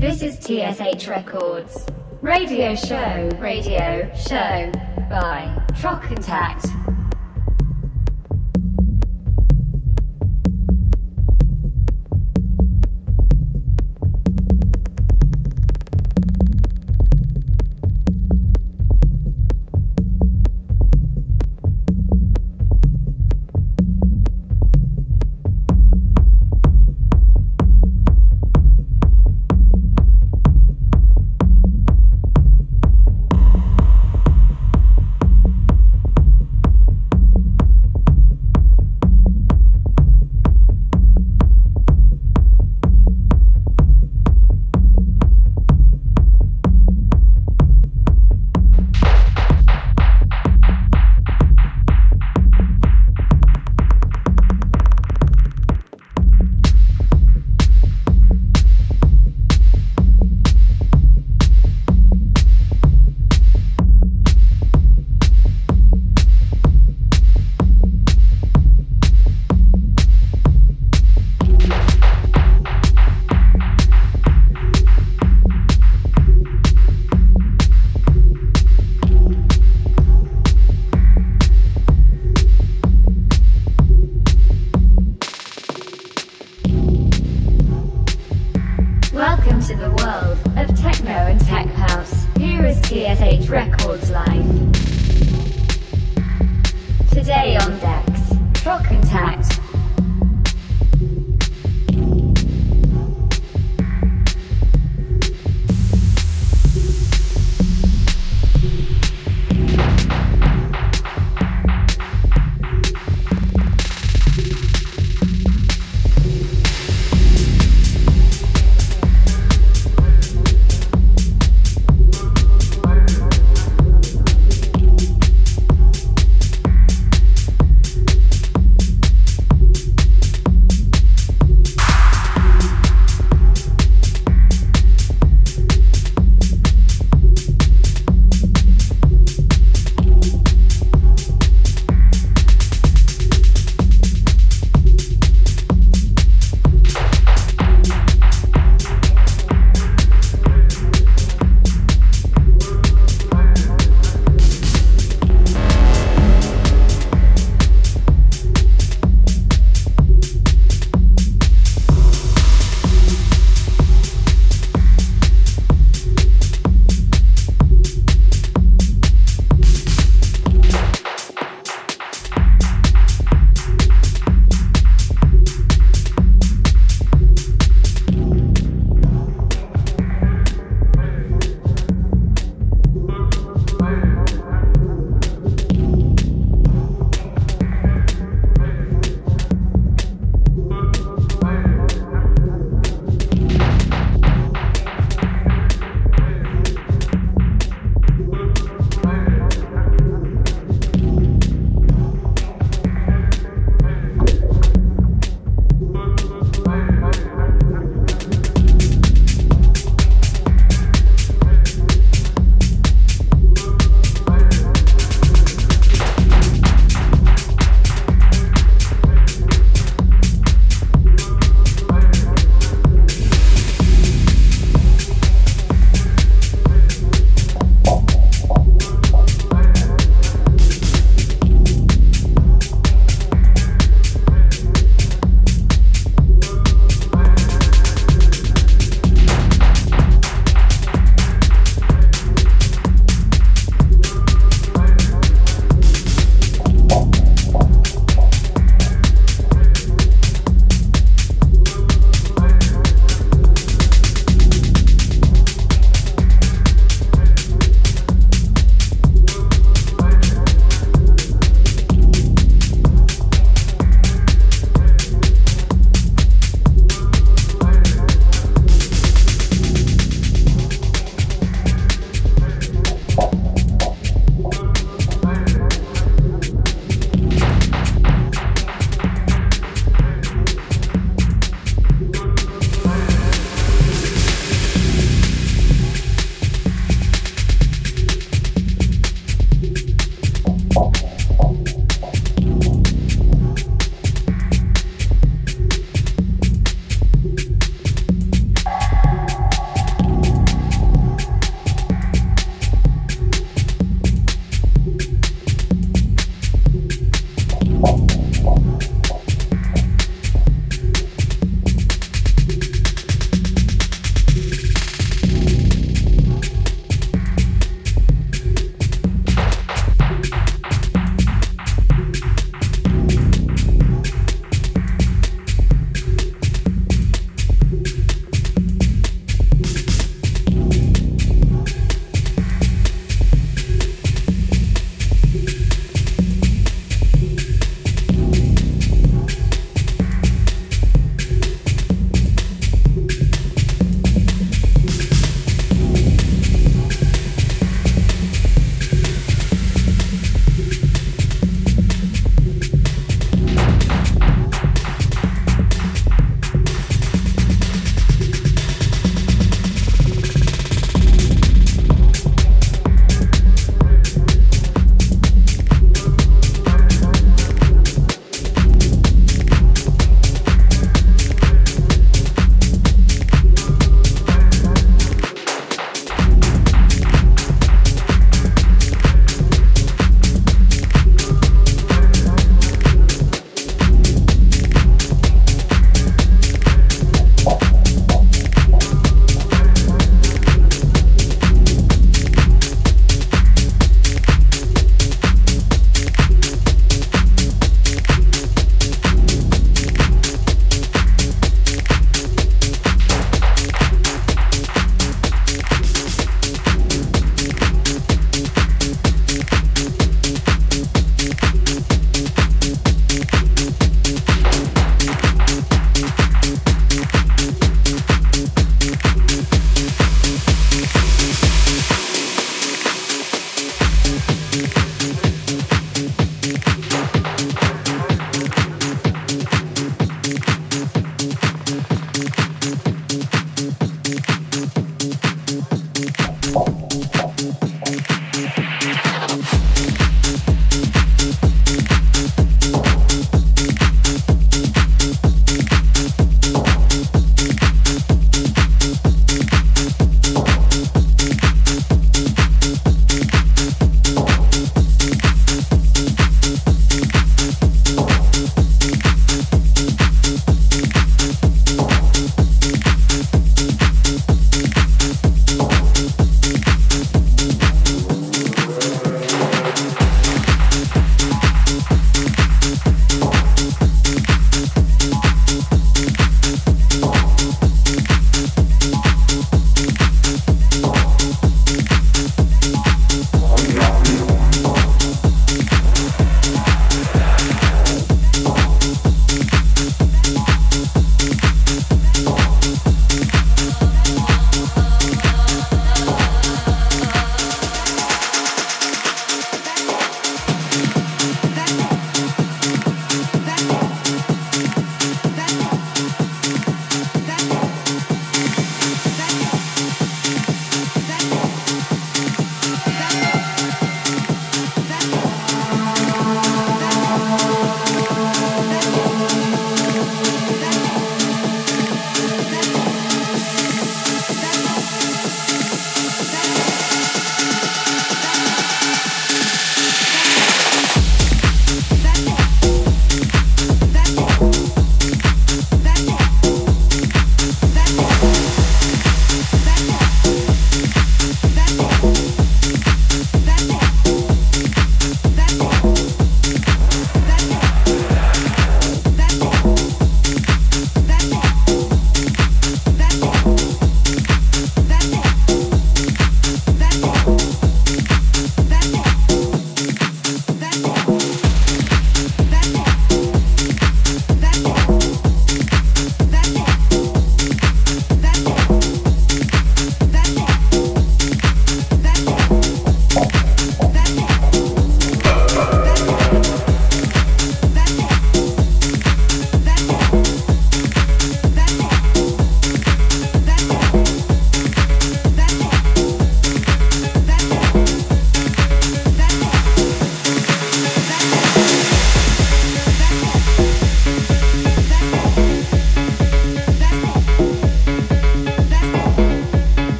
This is TSH Records. Radio show, radio show by Trock Contact.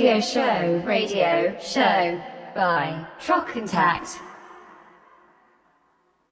Radio show, radio show by Trock Contact.